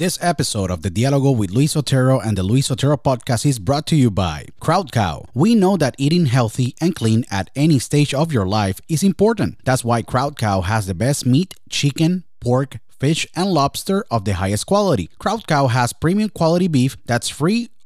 This episode of the Dialogo with Luis Otero and the Luis Otero podcast is brought to you by Crowd Cow. We know that eating healthy and clean at any stage of your life is important. That's why Crowd Cow has the best meat, chicken, pork, fish, and lobster of the highest quality. Crowd Cow has premium quality beef that's free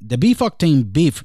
The Beef Octane beef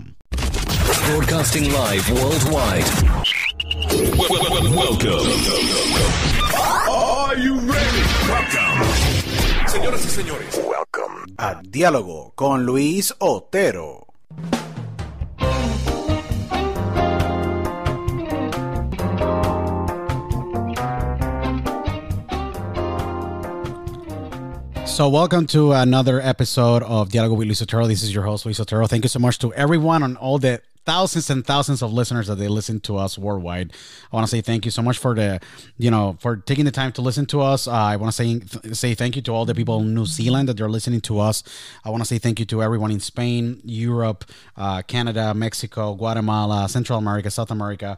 Broadcasting live worldwide. Welcome. Are you ready? Welcome. Señoras y señores. Welcome. A Diálogo con Luis Otero. So, welcome to another episode of Dialogo with Luis Otero. This is your host, Luis Otero. Thank you so much to everyone on all the thousands and thousands of listeners that they listen to us worldwide. I want to say thank you so much for the, you know, for taking the time to listen to us. Uh, I want to say th- say thank you to all the people in New Zealand that they're listening to us. I want to say thank you to everyone in Spain, Europe, uh, Canada, Mexico, Guatemala, Central America, South America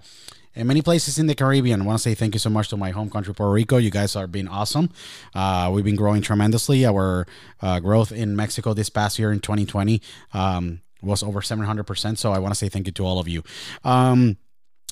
and many places in the Caribbean. I want to say thank you so much to my home country, Puerto Rico. You guys are being awesome. Uh, we've been growing tremendously. Our uh, growth in Mexico this past year in 2020 um, was over 700%. So I want to say thank you to all of you. Um,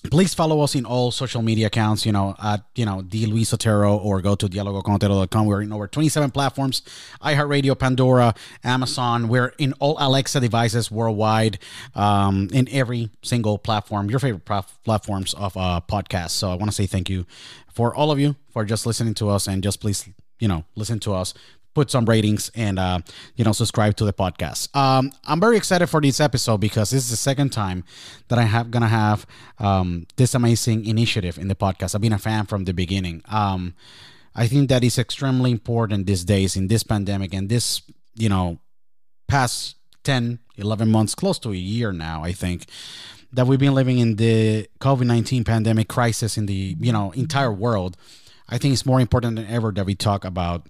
please follow us in all social media accounts you know at you know the luis otero or go to dialogoconotero.com we're in over 27 platforms iheartradio pandora amazon we're in all alexa devices worldwide um, in every single platform your favorite platforms of uh, podcasts so i want to say thank you for all of you for just listening to us and just please you know listen to us put some ratings and uh, you know subscribe to the podcast. Um, I'm very excited for this episode because this is the second time that I have gonna have um, this amazing initiative in the podcast. I've been a fan from the beginning. Um, I think that is extremely important these days in this pandemic and this you know past 10 11 months close to a year now i think that we've been living in the covid-19 pandemic crisis in the you know entire world i think it's more important than ever that we talk about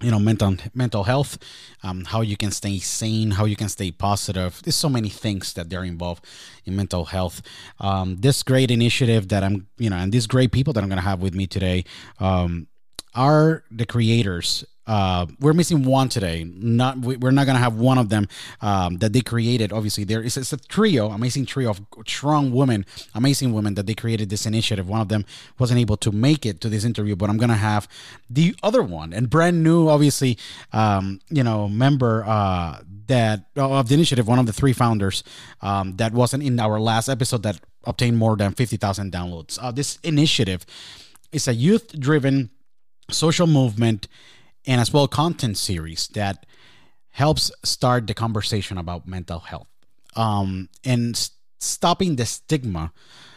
you know mental mental health um, how you can stay sane how you can stay positive. There's so many things that they're involved in mental health. Um, this great initiative that i'm you know and these great people that i'm going to have with me today um, are the creators uh, we're missing one today. Not we're not gonna have one of them um, that they created. Obviously, there is it's a trio, amazing trio of strong women, amazing women that they created this initiative. One of them wasn't able to make it to this interview, but I'm gonna have the other one and brand new, obviously, um, you know, member uh, that of the initiative, one of the three founders um, that wasn't in our last episode that obtained more than fifty thousand downloads. Uh, this initiative is a youth-driven social movement and as well content series that helps start the conversation about mental health um, and stopping the stigma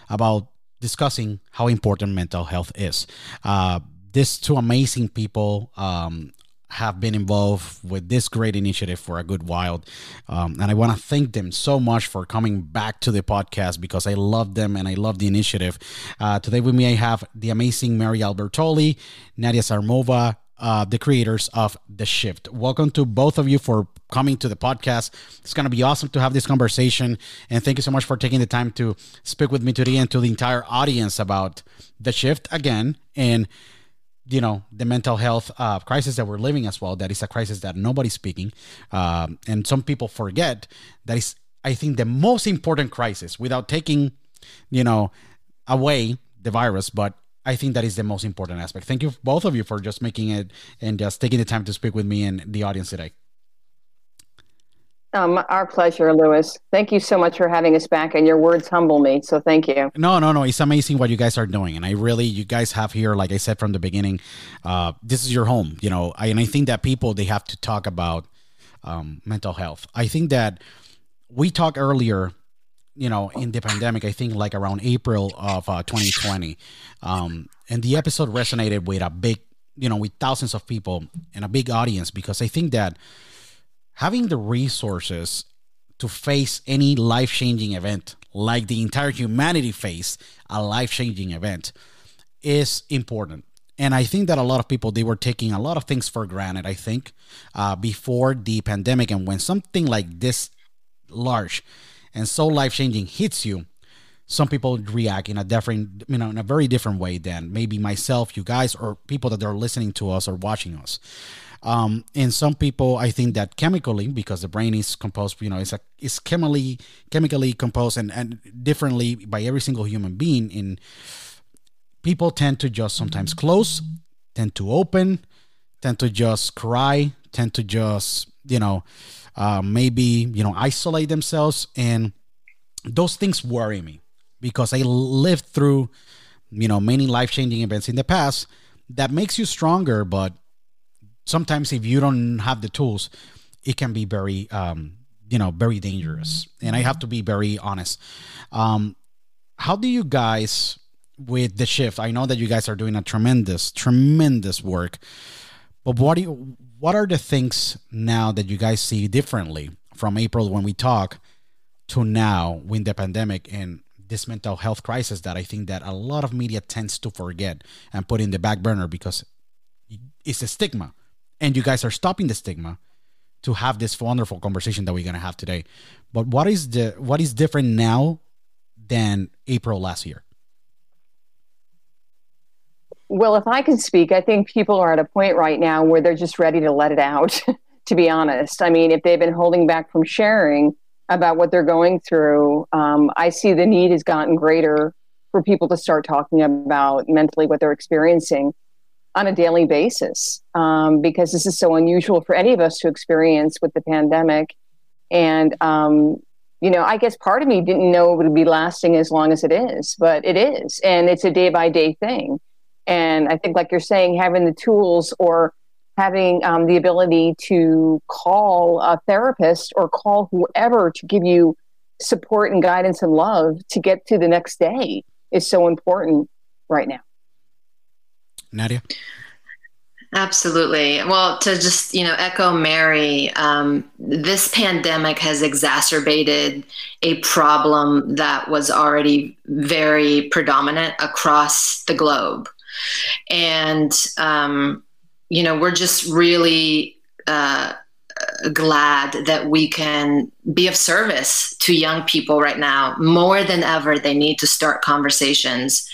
about discussing how important mental health is. Uh, these two amazing people um, have been involved with this great initiative for a good while. Um, and I want to thank them so much for coming back to the podcast because I love them and I love the initiative. Uh, today with me, I have the amazing Mary Albertoli, Nadia Sarmova, uh, the creators of The Shift. Welcome to both of you for coming to the podcast. It's going to be awesome to have this conversation. And thank you so much for taking the time to speak with me today and to the entire audience about The Shift again. And you know the mental health uh, crisis that we're living as well that is a crisis that nobody's speaking um, and some people forget that is i think the most important crisis without taking you know away the virus but I think that is the most important aspect. Thank you, both of you, for just making it and just taking the time to speak with me and the audience today. Um, our pleasure, Luis. Thank you so much for having us back, and your words humble me. So thank you. No, no, no. It's amazing what you guys are doing, and I really, you guys have here, like I said from the beginning, uh, this is your home. You know, I, and I think that people they have to talk about um, mental health. I think that we talked earlier you know, in the pandemic, I think like around April of uh, 2020. Um, and the episode resonated with a big, you know, with thousands of people and a big audience because I think that having the resources to face any life changing event, like the entire humanity faced a life changing event, is important. And I think that a lot of people they were taking a lot of things for granted. I think uh, before the pandemic, and when something like this large and so life changing hits you, some people react in a different, you know, in a very different way than maybe myself, you guys, or people that are listening to us or watching us. Um, and some people, I think that chemically, because the brain is composed, you know, it's a it's chemically chemically composed and, and differently by every single human being. In people tend to just sometimes close, tend to open, tend to just cry, tend to just you know uh, maybe you know isolate themselves. And those things worry me because i lived through you know many life-changing events in the past that makes you stronger. But sometimes if you don't have the tools it can be very um, you know very dangerous. And i have to be very honest. Um, how do you guys with the shift i know that you guys are doing a tremendous tremendous work but what do you what are the things now that you guys see differently from April when we talk to now with the pandemic and this mental health crisis that I think that a lot of media tends to forget and put in the back burner because it's a stigma and you guys are stopping the stigma to have this wonderful conversation that we're going to have today. But what is the what is different now than April last year Well, if I can speak, I think people are at a point right now where they're just ready to let it out, to be honest. I mean, if they've been holding back from sharing about what they're going through, um, I see the need has gotten greater for people to start talking about mentally what they're experiencing on a daily basis um, because this is so unusual for any of us to experience with the pandemic. And, um, you know, I guess part of me didn't know it would be lasting as long as it is, but it is. And it's a day by day thing. And I think, like you're saying, having the tools or having um, the ability to call a therapist or call whoever to give you support and guidance and love to get to the next day is so important right now. Nadia? Absolutely. Well, to just you know echo Mary, um, this pandemic has exacerbated a problem that was already very predominant across the globe, and um, you know, we're just really uh, glad that we can be of service to young people right now. More than ever, they need to start conversations.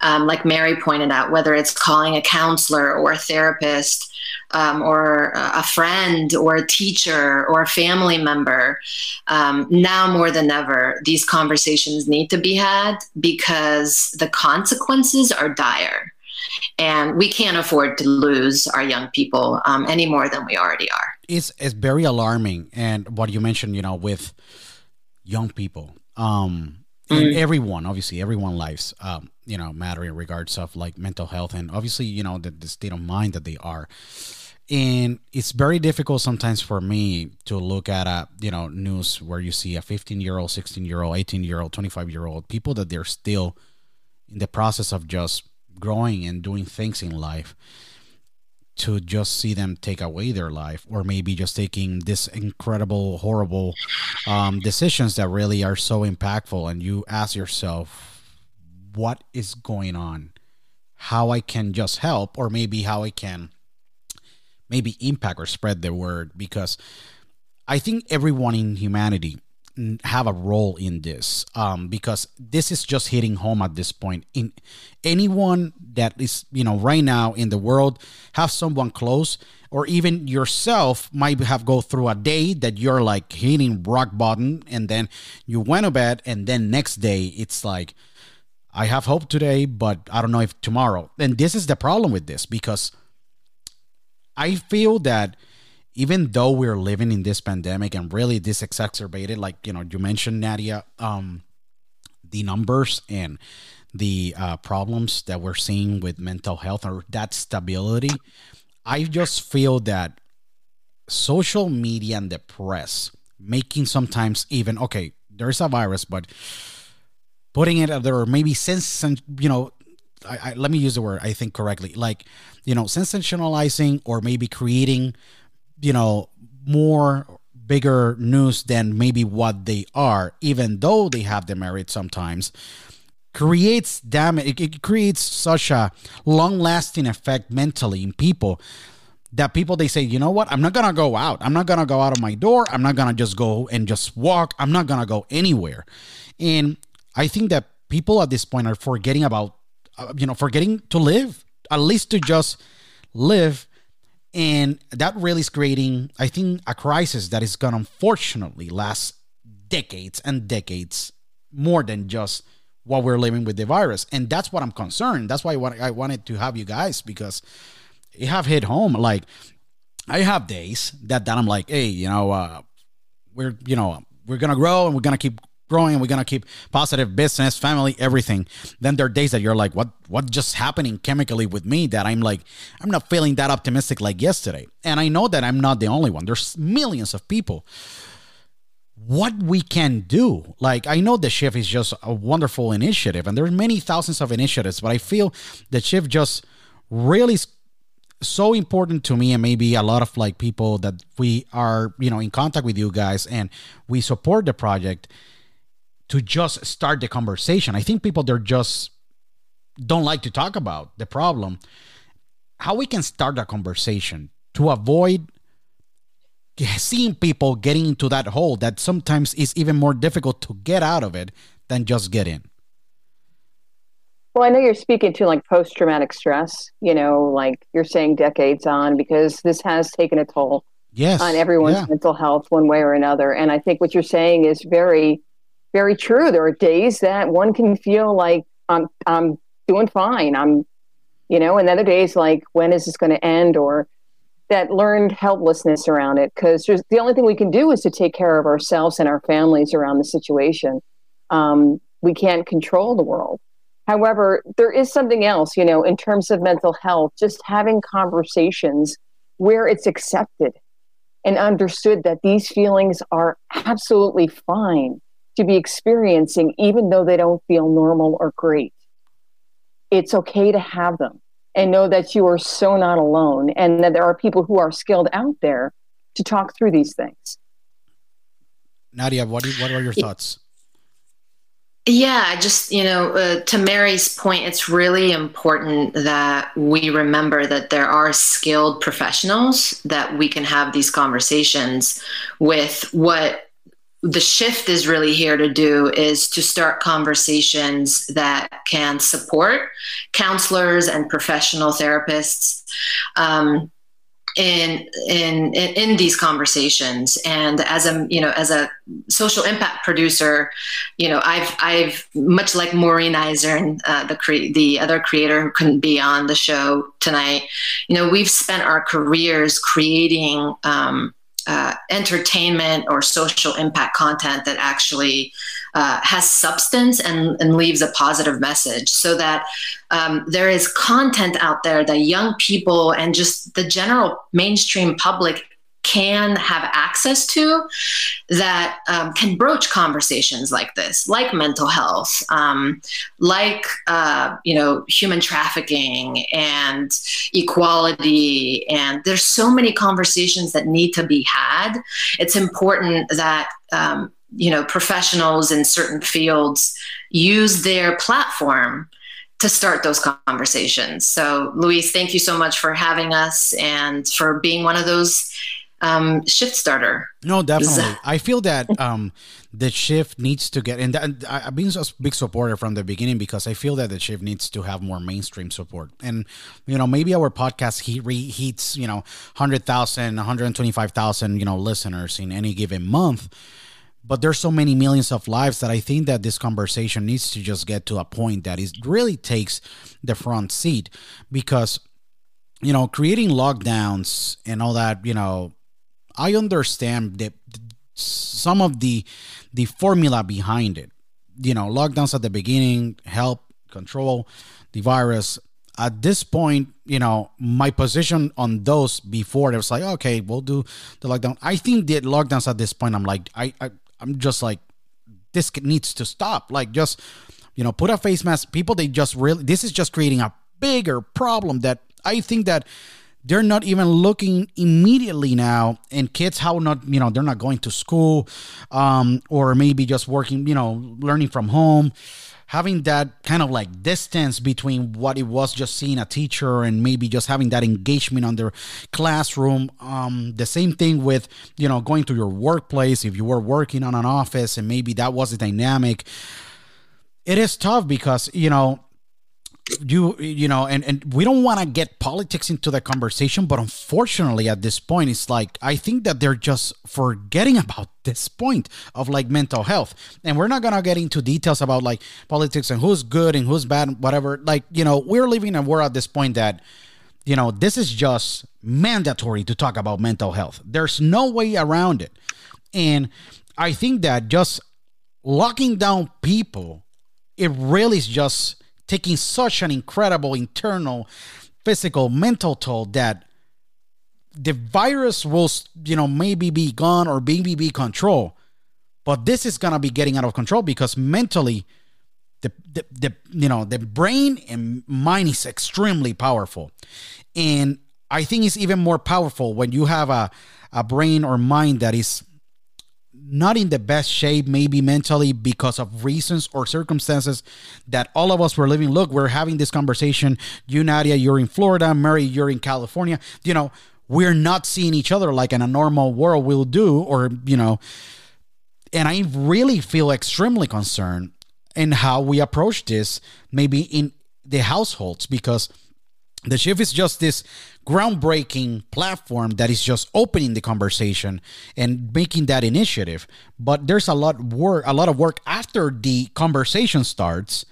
Um, like Mary pointed out, whether it's calling a counselor or a therapist. Um, or a friend or a teacher or a family member. Um, now more than ever, these conversations need to be had because the consequences are dire. And we can't afford to lose our young people um, any more than we already are. It's, it's very alarming. And what you mentioned, you know, with young people, um, mm. everyone, obviously, everyone lives, um, you know, matter in regards of like mental health and obviously, you know, the, the state of mind that they are and it's very difficult sometimes for me to look at a you know news where you see a 15 year old 16 year old 18 year old 25 year old people that they're still in the process of just growing and doing things in life to just see them take away their life or maybe just taking this incredible horrible um, decisions that really are so impactful. And you ask yourself what is going on? How i can just help or maybe how i can maybe impact or spread the word? Because i think everyone in humanity have a role in this um, because this is just hitting home at this point. In anyone that is you know right now in the world have someone close or even yourself might have go through a day that you're like hitting rock bottom and then you went to bed and then next day it's like i have hope today but i don't know if tomorrow. And this is the problem with this because i feel that even though we're living in this pandemic and really this exacerbated, like you know, you mentioned Nadia, um, the numbers and the uh, problems that we're seeing with mental health or that stability, I just feel that social media and the press making sometimes even okay, there's a virus, but putting it there or maybe sense you know I, I, let me use the word I think correctly, like you know, sensationalizing or maybe creating you know, more bigger news than maybe what they are, even though they have the merit sometimes, creates damage. It, creates such a long lasting effect mentally in people that people they say, you know what, I'm not gonna go out. I'm not gonna go out of my door. I'm not gonna just go and just walk. I'm not gonna go anywhere. And I think that people at this point are forgetting about, uh, you know, forgetting to live, at least to just live and that really is creating, I think, a crisis that is going to unfortunately last decades and decades more than just what we're living with the virus. And that's what I'm concerned. That's why I wanted to have you guys because it have hit home. Like, I have days that, that I'm like, hey, you know, uh, we're, you know, we're going to grow and we're going to keep growing we're gonna keep positive business, family, everything. Then there are days that you're like, what what just happening chemically with me that I'm like, I'm not feeling that optimistic like yesterday. And I know that I'm not the only one. There's millions of people. What we can do, like I know the shift is just a wonderful initiative, and there's many thousands of initiatives, but I feel the shift just really is so important to me and maybe a lot of like people that we are you know in contact with you guys and we support the project to just start the conversation. I think people they're just don't like to talk about the problem. How we can start a conversation to avoid seeing people getting into that hole that sometimes is even more difficult to get out of it than just get in. Well, I know you're speaking to like post traumatic stress, you know, like you're saying decades on, because this has taken a toll yes, on everyone's yeah. mental health one way or another. And I think what you're saying is very very true. There are days that one can feel like I'm I'm doing fine. I'm you know, and other days like when is this going to end or that learned helplessness around it because the only thing we can do is to take care of ourselves and our families around the situation. Um, we can't control the world. However, there is something else, you know, in terms of mental health, just having conversations where it's accepted and understood that these feelings are absolutely fine to be experiencing, even though they don't feel normal or great. It's okay to have them and know that you are so not alone and that there are people who are skilled out there to talk through these things. Nadia, what, what are your thoughts? Yeah, I just, you know, uh, to Mary's point, it's really important that we remember that there are skilled professionals that we can have these conversations with. What the shift is really here to do is to start conversations that can support counselors and professional therapists. Um, in, in in these conversations and as a you know as a social impact producer you know i've i've much like maureen eisern uh, the cre- the other creator who couldn't be on the show tonight you know we've spent our careers creating um, uh, entertainment or social impact content that actually uh, has substance and, and leaves a positive message. So that um, there is content out there that young people and just the general mainstream public can have access to that um, can broach conversations like this, like mental health, um, like uh, you know human trafficking and equality, and there's so many conversations that need to be had. It's important that um, you know professionals in certain fields use their platform to start those conversations. So, Luis, thank you so much for having us and for being one of those um, shift starter. No, definitely. I feel that um, the shift needs to get, and that, I've been a big supporter from the beginning because I feel that the shift needs to have more mainstream support. And, you know, maybe our podcast he reheats, you know, 100,000, 125,000, you know, listeners in any given month. But there's so many millions of lives that I think that this conversation needs to just get to a point that it really takes the front seat because you know, creating lockdowns and all that, you know, I understand that some of the the formula behind it. You know, lockdowns at the beginning help control the virus. At this point, you know, my position on those before it was like, okay, we'll do the lockdown. I think the lockdowns at this point, I'm like, I, I I'm just like, this needs to stop. Like, just you know, put a face mask. People, they just really, this is just creating a bigger problem that I think that they're not even looking immediately now and kids how not you know they're not going to school um, or maybe just working you know learning from home. Having that kind of like distance between what it was just seeing a teacher and maybe just having that engagement on their classroom um, the same thing with you know going to your workplace if you were working on an office and maybe that was the dynamic. It is tough because you know you you know and and we don't want to get politics into the conversation but unfortunately at this point it's like i think that they're just forgetting about this point of like mental health. And we're not gonna get into details about like politics and who's good and who's bad and whatever. Like you know we're living in a world at this point that you know this is just mandatory to talk about mental health. There's no way around it. And i think that just locking down people it really is just taking such an incredible internal, physical, mental toll that the virus will, you know, maybe be gone or maybe be control, but this is gonna be getting out of control because mentally, the, the, the you know the brain and mind is extremely powerful, and I think it's even more powerful when you have a a brain or mind that is not in the best shape, maybe mentally, because of reasons or circumstances that all of us were living. Look, we're having this conversation. You, Nadia, you're in Florida. Mary, you're in California. You know, we're not seeing each other like in a normal world will do, or, you know, and I really feel extremely concerned in how we approach this, maybe in the households, because the shift is just this groundbreaking platform that is just opening the conversation and making that initiative. But there's a lot work, a lot of work after the conversation starts.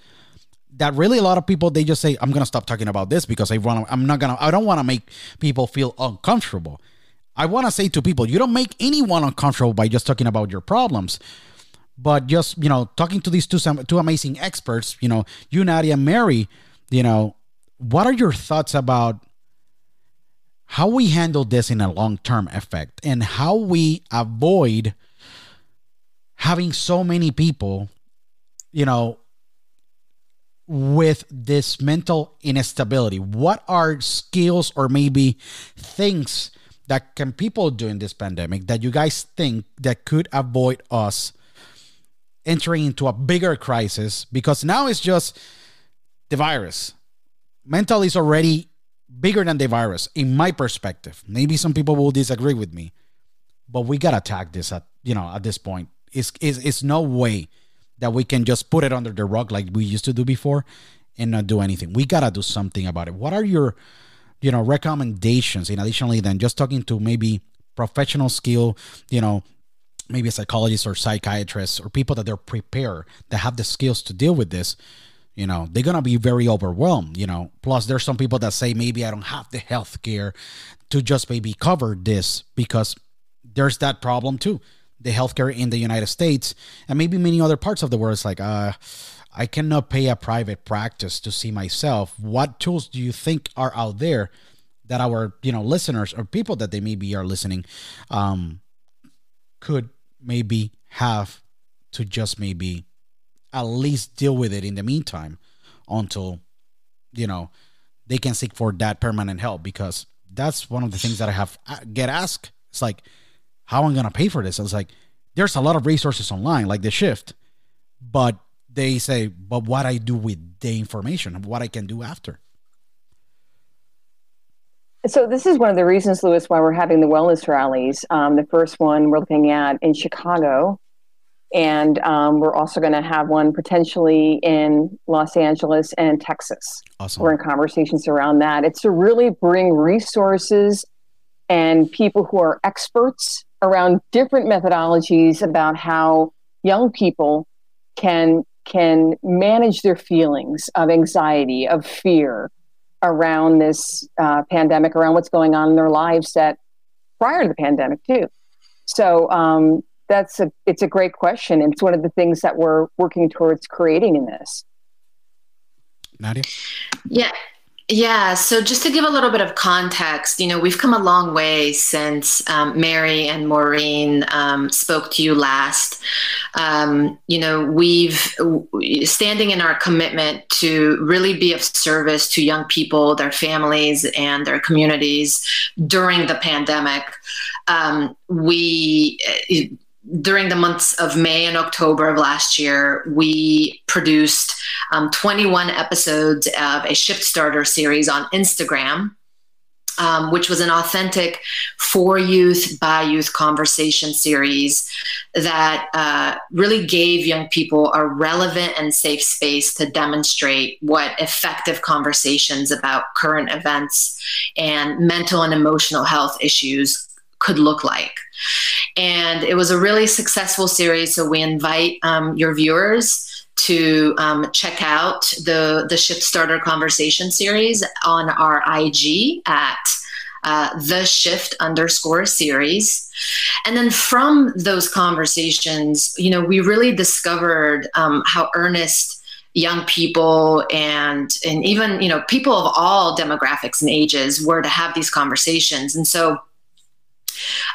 That really a lot of people they just say I'm gonna stop talking about this because I want I'm not gonna I don't want to make people feel uncomfortable. I want to say to people you don't make anyone uncomfortable by just talking about your problems but just you know talking to these two two amazing experts you know you nadia and mary you know what are your thoughts about how we handle this in a long term effect and how we avoid having so many people, you know, with this mental instability? What are skills or maybe things that can people do in this pandemic that you guys think that could avoid us entering into a bigger crisis because now it's just the virus. Mental is already bigger than the virus, in my perspective. Maybe some people will disagree with me, but we gotta attack this at you know at this point. It's it's, it's no way that we can just put it under the rug like we used to do before and not do anything. We gotta do something about it. What are your you know recommendations in additionally than just talking to maybe professional skill, you know, maybe a psychologist or psychiatrist or people that they're prepared that have the skills to deal with this you know they're gonna be very overwhelmed you know. Plus there's some people that say maybe i don't have the health care to just maybe cover this because there's that problem too. The healthcare in the united states and maybe many other parts of the world is like uh i cannot pay a private practice to see myself. What tools do you think are out there that our you know listeners or people that they maybe are listening um could maybe have to just maybe at least deal with it in the meantime until you know they can seek for that permanent help because that's one of the things that I have uh, get asked. It's like how I'm gonna pay for this. It's like there's a lot of resources online, like the shift, but they say, but what I do with the information, what I can do after. So this is one of the reasons, Luis, why we're having the wellness rallies. Um, the first one we're looking at in Chicago, and um, we're also going to have one potentially in Los Angeles and Texas. Awesome. We're in conversations around that. It's to really bring resources and people who are experts around different methodologies about how young people can can manage their feelings of anxiety, of fear, around this uh, pandemic, around what's going on in their lives that prior to the pandemic too. So um, that's a it's a great question, and it's one of the things that we're working towards creating in this. Nadia. Yeah, yeah, so just to give a little bit of context, you know, we've come a long way since um, Mary and Maureen um, spoke to you last. Um, you know, we've standing in our commitment to really be of service to young people, their families, and their communities during the pandemic. Um, we during the months of May and October of last year, we produced um, 21 episodes of a Shift Starter series on Instagram, um, which was an authentic for youth by youth conversation series that uh, really gave young people a relevant and safe space to demonstrate what effective conversations about current events and mental and emotional health issues could look like. And it was a really successful series. So we invite um, your viewers to um, check out the the Shift Starter Conversation series on our IG at uh, the Shift underscore series. And then from those conversations, you know, we really discovered um, how earnest young people and and even you know people of all demographics and ages were to have these conversations. And so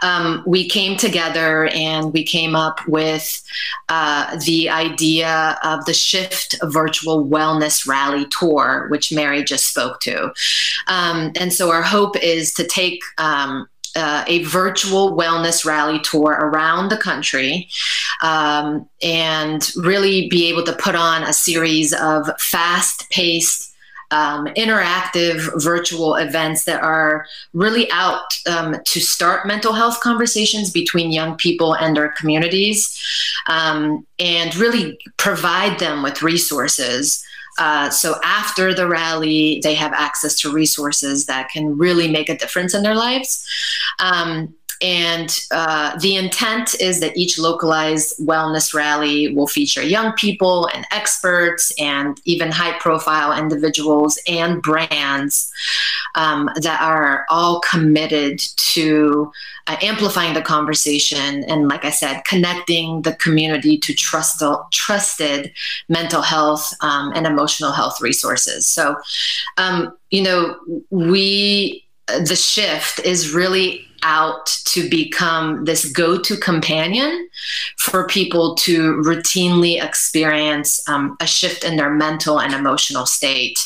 um, we came together and we came up with uh, the idea of the Shift Virtual Wellness Rally Tour, which Mary just spoke to. Um, and so our hope is to take um, uh, a virtual wellness rally tour around the country um, and really be able to put on a series of fast paced um, interactive virtual events that are really out um, to start mental health conversations between young people and our communities um, and really provide them with resources. Uh, so after the rally, they have access to resources that can really make a difference in their lives. Um, and uh, the intent is that each localized wellness rally will feature young people and experts and even high profile individuals and brands um, that are all committed to uh, amplifying the conversation and, like I said, connecting the community to trust- trusted mental health um, and emotional health resources. So, um, you know, we, the shift is really out to become this go to companion for people to routinely experience um, a shift in their mental and emotional state.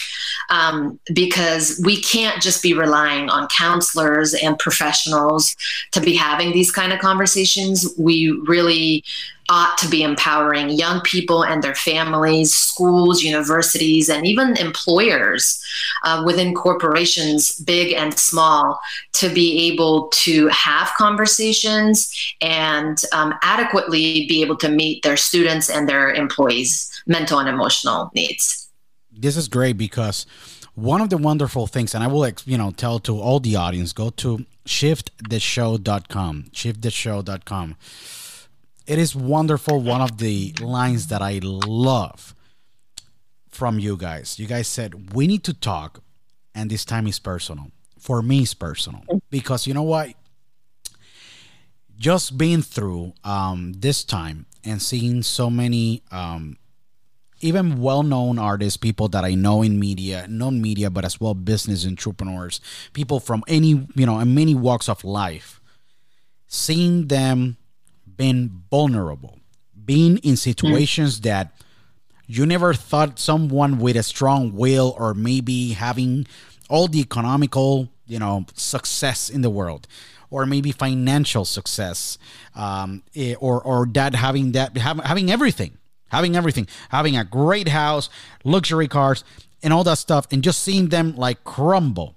Um, because we can't just be relying on counselors and professionals to be having these kind of conversations. We really ought to be empowering young people and their families, schools, universities, and even employers uh, within corporations, big and small, to be able to have conversations and um, adequately be able to meet their students and their employees' mental and emotional needs. This is great because one of the wonderful things, and I will, you know, tell to all the audience, go to shifttheshow.com, shifttheshow.com it is wonderful. One of the lines that I love from you guys. You guys said we need to talk, and this time is personal. For me, it's personal because you know what? Just being through um, this time and seeing so many, um, even well-known artists, people that I know in media, non media, but as well business entrepreneurs, people from any you know, in many walks of life, seeing them been vulnerable, being in situations mm. that you never thought someone with a strong will or maybe having all the economical, you know, success in the world or maybe financial success um, eh, or or that having that having everything having everything having a great house luxury cars and all that stuff and just seeing them like crumble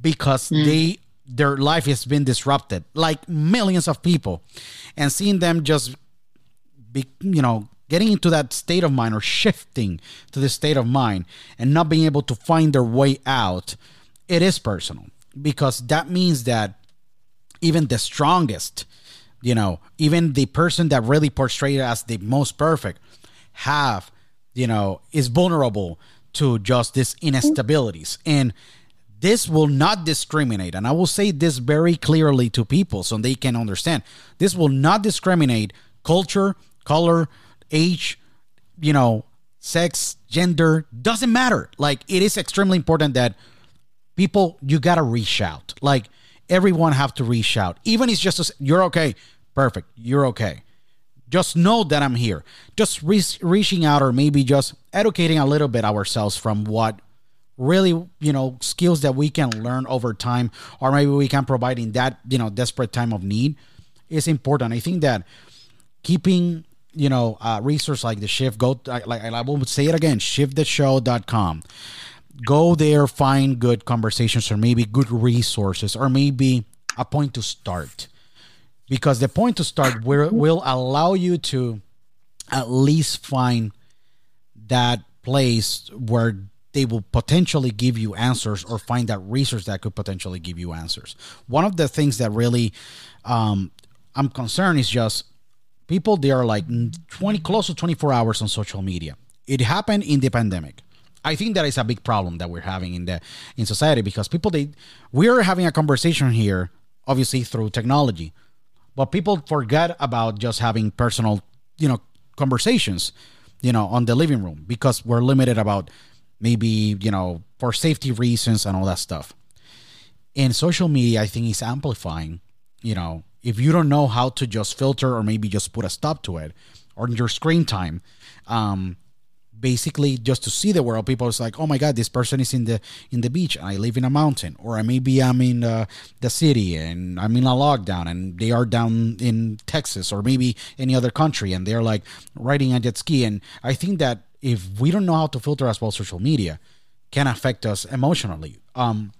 because mm. they their life has been disrupted like millions of people. And seeing them just be you know getting into that state of mind or shifting to the state of mind and not being able to find their way out it is personal. Because that means that even the strongest you know even the person that really portrayed as the most perfect have you know is vulnerable to just these mm-hmm. instabilities. And this will not discriminate and i will say this very clearly to people so they can understand. This will not discriminate culture color age you know sex gender doesn't matter. Like it is extremely important that people you gotta reach out. Like everyone have to reach out. Even if it's just a, you're okay. Perfect. You're okay. Just know that i'm here. Just re- reaching out or maybe just educating a little bit ourselves from what really you know skills that we can learn over time or maybe we can provide in that you know desperate time of need is important. I think that keeping you know a resource like the shift go like i will say it again shifttheshow.com go there find good conversations or maybe good resources or maybe a point to start. Because the point to start will, will allow you to at least find that place where they will potentially give you answers or find that research that could potentially give you answers. One of the things that really um, I'm concerned is just people they are like 20 close to 24 hours on social media. It happened in the pandemic. I think that is a big problem that we're having in the in society because people they we are having a conversation here obviously through technology. But people forget about just having personal, you know, conversations, you know, on the living room because we're limited about maybe you know for safety reasons and all that stuff. And social media i think is amplifying you know if you don't know how to just filter or maybe just put a stop to it or your screen time um basically just to see the world people is like oh my god this person is in the in the beach and i live in a mountain or I maybe i'm in uh, the city and i'm in a lockdown and they are down in texas or maybe any other country and they're like riding a jet ski. And i think that if we don't know how to filter as well social media can affect us emotionally. Um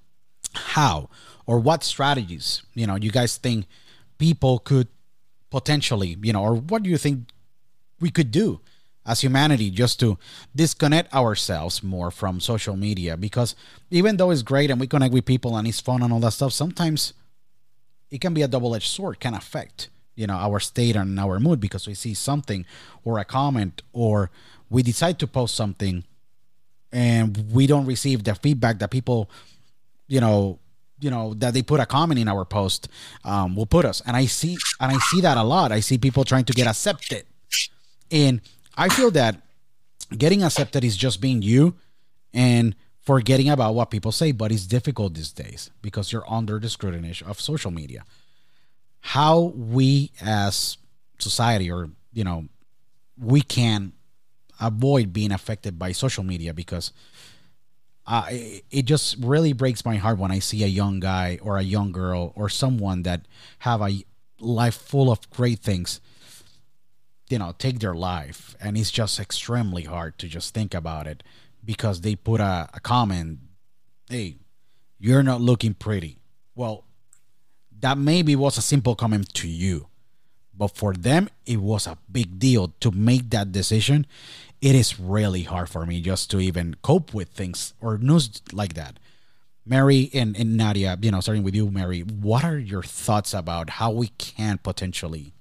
how or what strategies you know you guys think people could potentially you know or what do you think we could do as humanity just to disconnect ourselves more from social media? Because even though it's great and we connect with people and it's fun and all that stuff sometimes it can be a double-edged sword can affect you know our state and our mood because we see something or a comment or we decide to post something and we don't receive the feedback that people you know you know that they put a comment in our post um, will put us. And i see and i see that a lot. I see people trying to get accepted. And i feel that getting accepted is just being you and forgetting about what people say but it's difficult these days because you're under the scrutiny of social media. How we as society or you know we can avoid being affected by social media because uh, it, it just really breaks my heart when I see a young guy or a young girl or someone that have a life full of great things you know take their life. And it's just extremely hard to just think about it because they put a, a comment hey you're not looking pretty. Well that maybe was a simple comment to you but for them it was a big deal to make that decision it is really hard for me just to even cope with things or news like that. Mary and, and nadia you know starting with you mary what are your thoughts about how we can potentially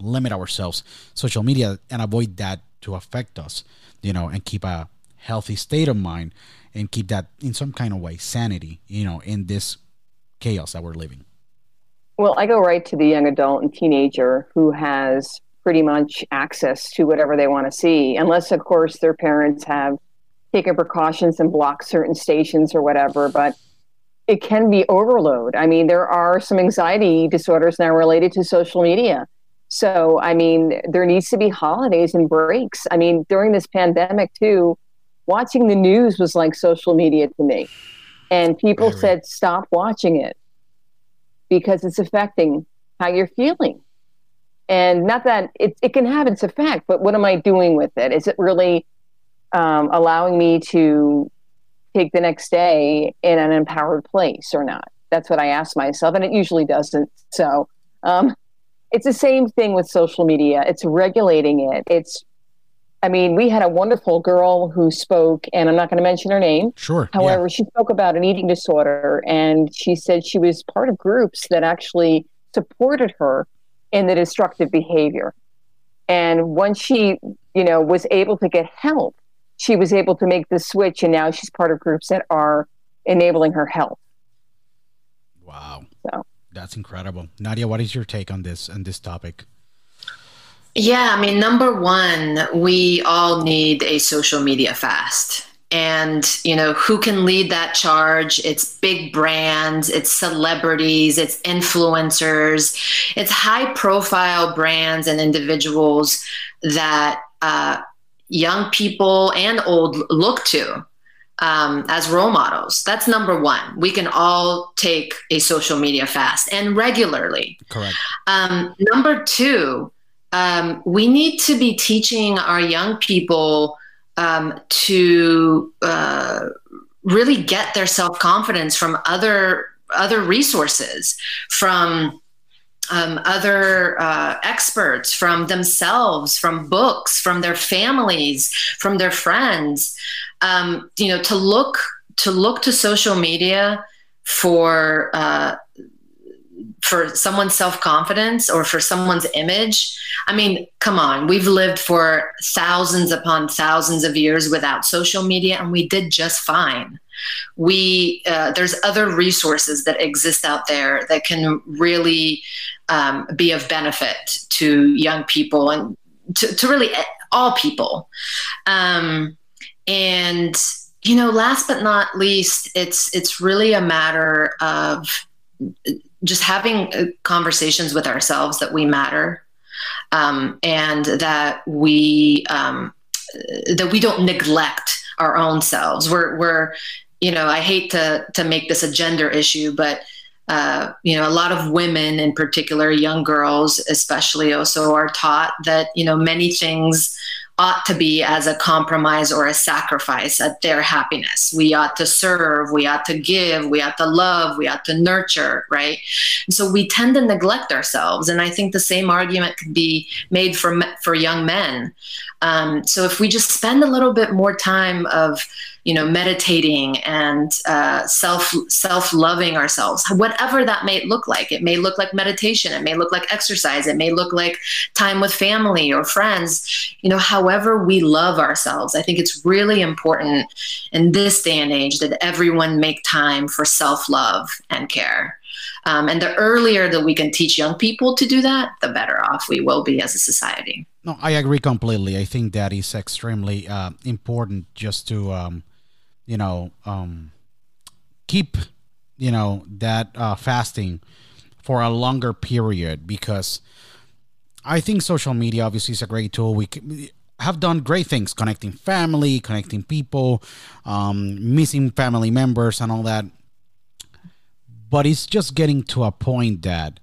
limit ourselves social media and avoid that to affect us you know and keep a healthy state of mind and keep that in some kind of way sanity you know in this chaos that we're living? Well i go right to the young adult and teenager who has pretty much access to whatever they want to see unless of course their parents have taken precautions and blocked certain stations or whatever but it can be overload i mean there are some anxiety disorders now related to social media so, I mean, there needs to be holidays and breaks. I mean, during this pandemic, too, watching the news was like social media to me. And people Very. said, stop watching it because it's affecting how you're feeling. And not that it, it can have its effect, but what am I doing with it? Is it really um, allowing me to take the next day in an empowered place or not? That's what I ask myself, and it usually doesn't. So, um, it's the same thing with social media. It's regulating it. It's, I mean, we had a wonderful girl who spoke, and I'm not going to mention her name. Sure. However, yeah. she spoke about an eating disorder, and she said she was part of groups that actually supported her in the destructive behavior. And once she, you know, was able to get help, she was able to make the switch, and now she's part of groups that are enabling her health. Wow. So that's incredible. Nadia, what is your take on this and this topic? Yeah, I mean, number one, we all need a social media fast. And, you know, who can lead that charge? It's big brands, it's celebrities, it's influencers, it's high profile brands and individuals that uh, young people and old look to um, as role models. That's number one. We can all take a social media fast and regularly. Correct. Um, number two, um, we need to be teaching our young people um, to uh, really get their self confidence from other other resources, from um, other uh, experts, from themselves, from books, from their families, from their friends um, you know to look to look to social media for uh, for someone's self-confidence or for someone's image i mean come on. We've lived for thousands upon thousands of years without social media and we did just fine. We uh, there's other resources that exist out there that can really um, be of benefit to young people and to, to really all people. Um, and you know last but not least it's it's really a matter of just having uh, conversations with ourselves that we matter um, and that we um, that we don't neglect our own selves. We're we're you know i hate to to make this a gender issue but uh, you know, a lot of women, in particular, young girls, especially, also are taught that you know many things ought to be as a compromise or a sacrifice at their happiness. We ought to serve, we ought to give, we ought to love, we ought to nurture, right? And so we tend to neglect ourselves, and I think the same argument could be made for for young men. Um, so if we just spend a little bit more time of you know meditating and uh, self self loving ourselves whatever that may look like. It may look like meditation. It may look like exercise. It may look like time with family or friends. You know however we love ourselves i think it's really important in this day and age that everyone make time for self love and care. Um, and the earlier that we can teach young people to do that the better off we will be as a society. No, I agree completely. I think that is extremely uh, important just to um, you know, um, keep, you know, that uh, fasting for a longer period because I think social media obviously is a great tool. We have done great things connecting family, connecting people, um, missing family members, and all that. But it's just getting to a point that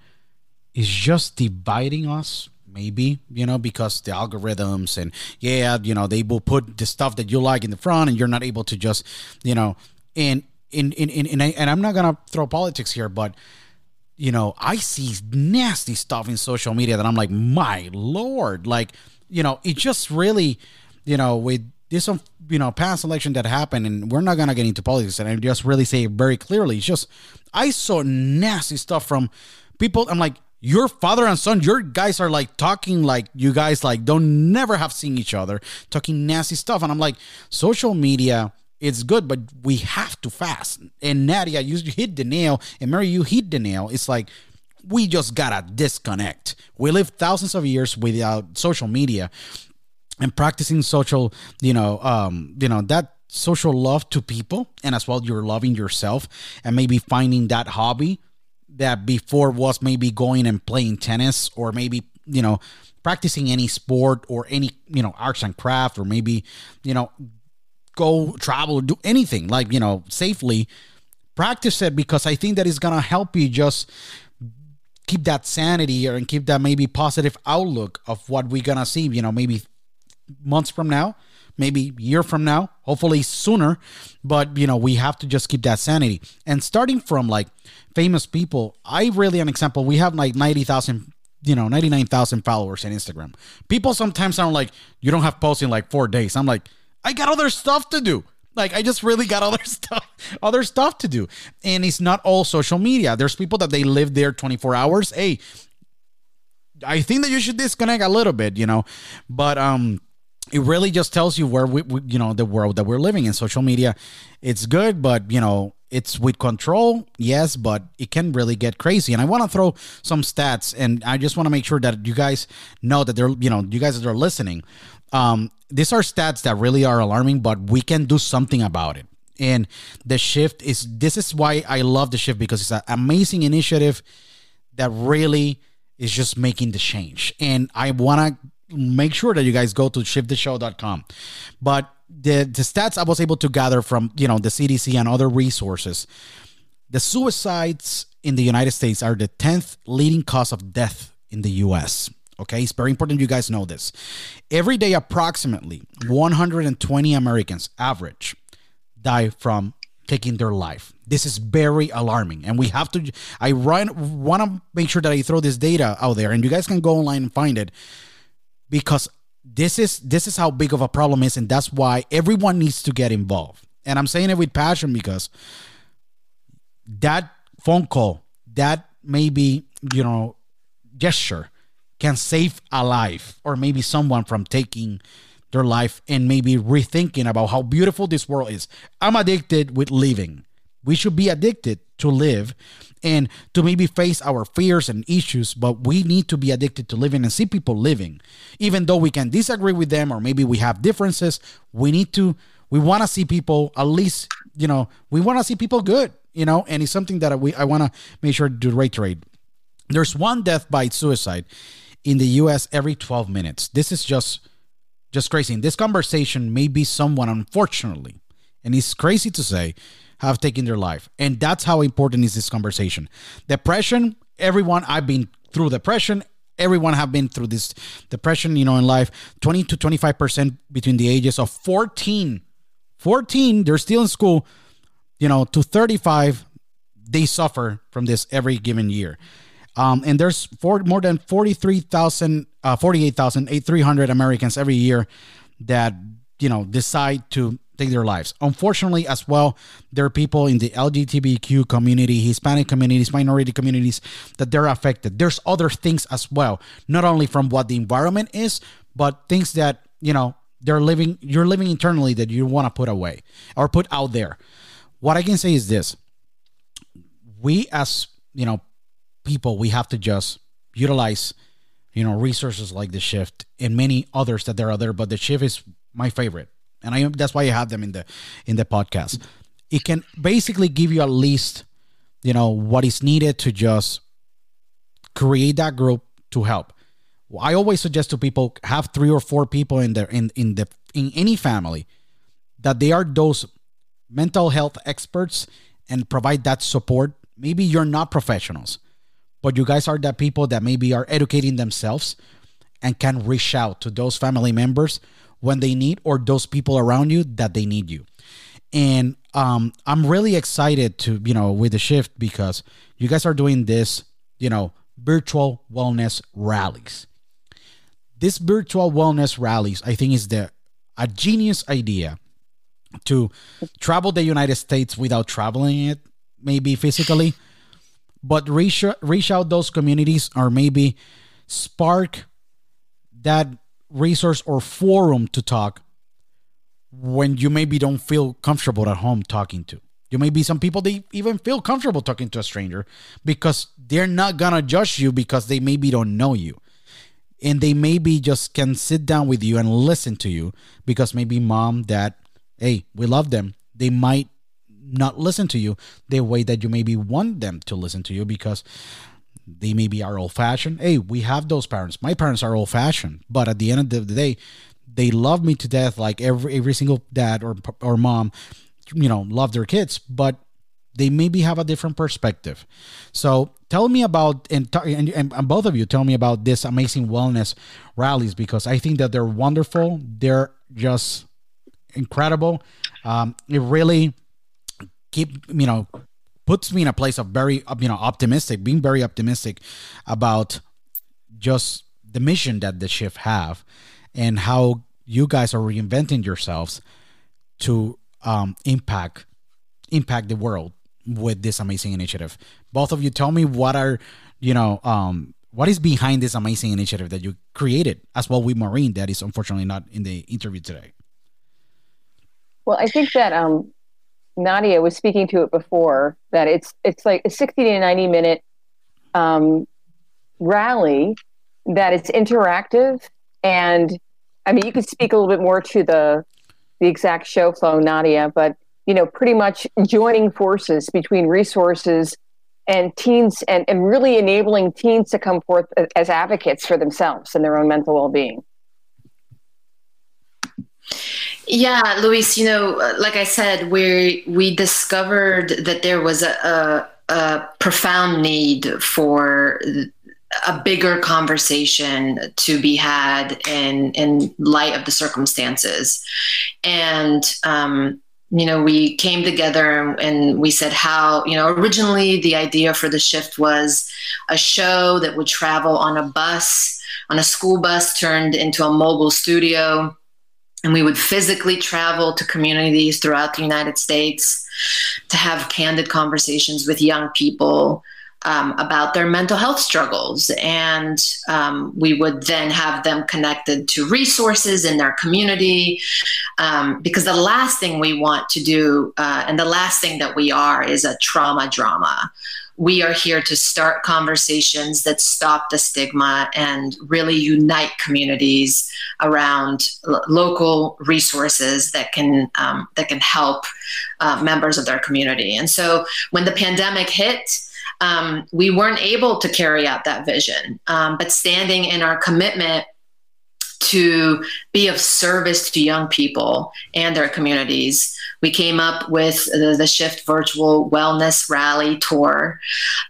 is just dividing us maybe you know because the algorithms and yeah you know they will put the stuff that you like in the front and you're not able to just you know and in in in, in and i'm not gonna throw politics here but you know i see nasty stuff in social media that i'm like my lord like you know it just really you know with this um, you know past election that happened and we're not gonna get into politics and i just really say it very clearly it's just i saw nasty stuff from people i'm like your father and son, your guys are like talking like you guys like don't never have seen each other, talking nasty stuff. And I'm like, social media, it's good, but we have to fast. And Nadia, you hit the nail, and Mary, you hit the nail. It's like we just gotta disconnect. We live thousands of years without social media and practicing social, you know, um, you know, that social love to people and as well you're loving yourself and maybe finding that hobby that before was maybe going and playing tennis or maybe you know practicing any sport or any you know arts and craft or maybe you know go travel do anything like you know safely practice it because i think that is gonna help you just keep that sanity and keep that maybe positive outlook of what we're gonna see you know maybe months from now maybe year from now, hopefully sooner. But you know, we have to just keep that sanity. And starting from like famous people, I really an example. We have like ninety thousand you know 99,000 followers on Instagram. People sometimes sound like you don't have posting like 4 days. I'm like I got other stuff to do. Like I just really got other stuff other stuff to do. And it's not all social media. There's people that they live there 24 hours. Hey, I think that you should disconnect a little bit, you know. But um it really just tells you where we, we, you know the world that we're living in. Social media it's good but you know it's with control yes but it can really get crazy. And i want to throw some stats and i just want to make sure that you guys know that they're you know you guys that are listening. Um these are stats that really are alarming but we can do something about it. And the shift is this is why i love the shift because it's an amazing initiative that really is just making the change. And i want to make sure that you guys go to shifttheshow.com. But the the stats I was able to gather from you know the CDC and other resources, the suicides in the United States are the tenth leading cause of death in the U.S. Okay, it's very important you guys know this. Every day, approximately 120 Americans average die from taking their life. This is very alarming, and we have to. I run, want to make sure that I throw this data out there, and you guys can go online and find it because this is this is how big of a problem is and that's why everyone needs to get involved. And i'm saying it with passion because that phone call that maybe you know gesture can save a life or maybe someone from taking their life and maybe rethinking about how beautiful this world is. I'm addicted with living. We should be addicted to live and to maybe face our fears and issues, but we need to be addicted to living and see people living. Even though we can disagree with them or maybe we have differences, we need to, we want to see people at least, you know, we want to see people good, you know, and it's something that we, I want to make sure to reiterate. There's one death by suicide in the US every 12 minutes. This is just, just crazy. In this conversation may be someone, unfortunately, and it's crazy to say, have taken their life. And that's how important is this conversation. Depression, everyone, I've been through depression. Everyone have been through this depression, you know, in life. 20 to 25% between the ages of 14. 14, they're still in school, you know, to 35, they suffer from this every given year. Um, and there's four, more than 43,000, uh, 48,300 Americans every year that, you know, decide to take their lives. Unfortunately, as well, there are people in the LGBTQ community, Hispanic communities, minority communities that they're affected. There's other things as well, not only from what the environment is, but things that, you know, they're living, you're living internally that you want to put away or put out there. What I can say is this we, as, you know, people, we have to just utilize, you know, resources like the shift and many others that there are there, but the shift is my favorite and I that's why I have them in the in the podcast. It can basically give you at least you know what is needed to just create that group to help. I always suggest to people have three or four people in there in in the in any family that they are those mental health experts and provide that support. Maybe you're not professionals, but you guys are that people that maybe are educating themselves and can reach out to those family members when they need or those people around you that they need you. And um, I'm really excited to, you know, with the shift because you guys are doing this, you know, virtual wellness rallies. This virtual wellness rallies, I think, is the a genius idea to travel the United States without traveling it, maybe physically, but reach reach out those communities or maybe spark that resource or forum to talk when you maybe don't feel comfortable at home talking to. You may be some people they even feel comfortable talking to a stranger because they're not gonna judge you because they maybe don't know you. And they maybe just can sit down with you and listen to you because maybe mom, dad, hey, we love them. They might not listen to you the way that you maybe want them to listen to you because they maybe are old fashioned. Hey, we have those parents. My parents are old fashioned, but at the end of the day, they love me to death. Like every every single dad or or mom, you know, love their kids, but they maybe have a different perspective. So tell me about and, and, and both of you tell me about this amazing wellness rallies because I think that they're wonderful. They're just incredible. Um, it really keep you know puts me in a place of very you know optimistic, being very optimistic about just the mission that the shift have and how you guys are reinventing yourselves to um, impact impact the world with this amazing initiative. Both of you tell me what are you know um, what is behind this amazing initiative that you created as well with Maureen that is unfortunately not in the interview today. Well, I think that um, Nadia was speaking to it before that it's it's like a 60 to 90 minute um, rally that it's interactive. And I mean you could speak a little bit more to the the exact show flow Nadia but you know pretty much joining forces between resources and teens and, and really enabling teens to come forth as advocates for themselves and their own mental well-being yeah, Luis, you know, uh, like I said, we we discovered that there was a, a, a profound need for a bigger conversation to be had in in light of the circumstances, and um, you know, we came together and we said how you know originally the idea for the shift was a show that would travel on a bus, on a school bus turned into a mobile studio and we would physically travel to communities throughout the United States to have candid conversations with young people um, about their mental health struggles. And um, we would then have them connected to resources in their community. Um, because the last thing we want to do, uh, and the last thing that we are, is a trauma drama we are here to start conversations that stop the stigma and really unite communities around local resources that can um, that can help uh, members of their community. And so when the pandemic hit, um, we weren't able to carry out that vision. Um, but standing in our commitment to be of service to young people and their communities. We came up with the, the Shift Virtual Wellness Rally Tour.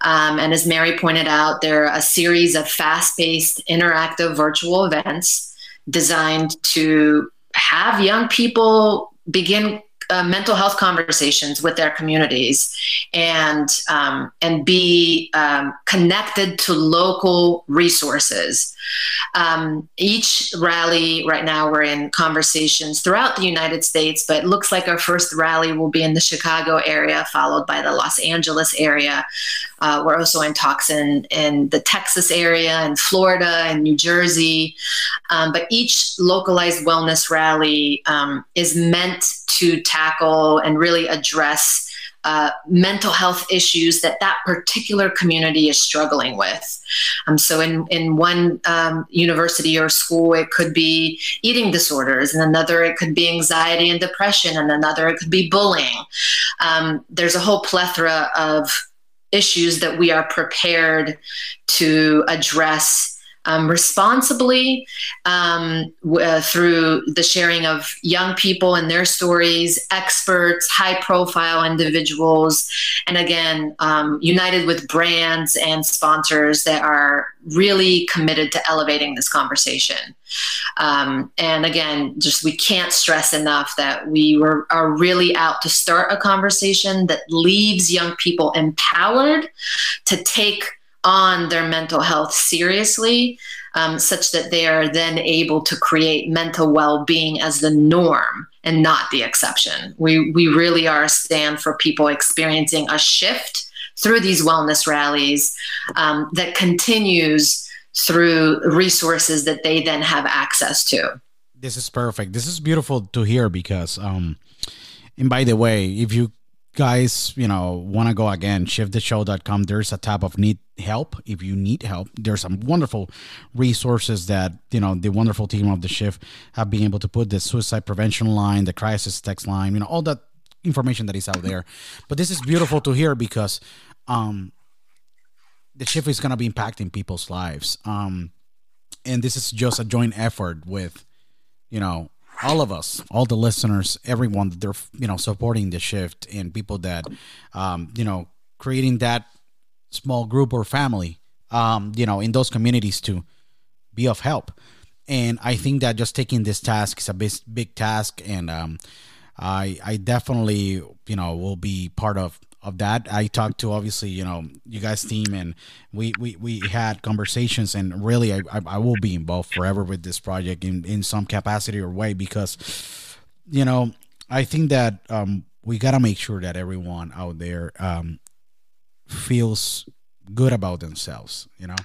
Um, and as Mary pointed out, they're a series of fast paced, interactive virtual events designed to have young people begin uh, mental health conversations with their communities and um, and be um, connected to local resources. Um, each rally right now we're in conversations throughout the United States, but it looks like our first rally will be in the Chicago area, followed by the Los Angeles area. Uh, we're also in talks in, in the Texas area and Florida and New Jersey. Um, but each localized wellness rally um, is meant to tackle and really address uh, mental health issues that that particular community is struggling with. Um, so, in in one um, university or school, it could be eating disorders, and another it could be anxiety and depression, and another it could be bullying. Um, there's a whole plethora of issues that we are prepared to address um, responsibly um, uh, through the sharing of young people and their stories, experts, high profile individuals, and again, um, united with brands and sponsors that are really committed to elevating this conversation. Um, and again, just we can't stress enough that we were, are really out to start a conversation that leaves young people empowered to take on their mental health seriously, um, such that they are then able to create mental well being as the norm and not the exception. We, we really are a stand for people experiencing a shift through these wellness rallies um, that continues through resources that they then have access to. This is perfect. This is beautiful to hear because, um, and by the way, if you guys, you know, want to go again, shifttheshow.com. There's a tab of need help. If you need help, there's some wonderful resources that, you know, the wonderful team of the shift have been able to put the suicide prevention line, the crisis text line, you know, all that information that is out there. But this is beautiful to hear because um the shift is going to be impacting people's lives. Um and this is just a joint effort with, you know, all of us, all the listeners, everyone that they're you know supporting the shift and people that um, you know creating that small group or family um, you know in those communities to be of help. And I think that just taking this task is a big, big task, and um, I I definitely you know will be part of of that. I talked to obviously, you know, you guys team and we we, we had conversations and really I, I, will be involved forever with this project in, in some capacity or way because you know, I think that um we gotta make sure that everyone out there um feels good about themselves, you know.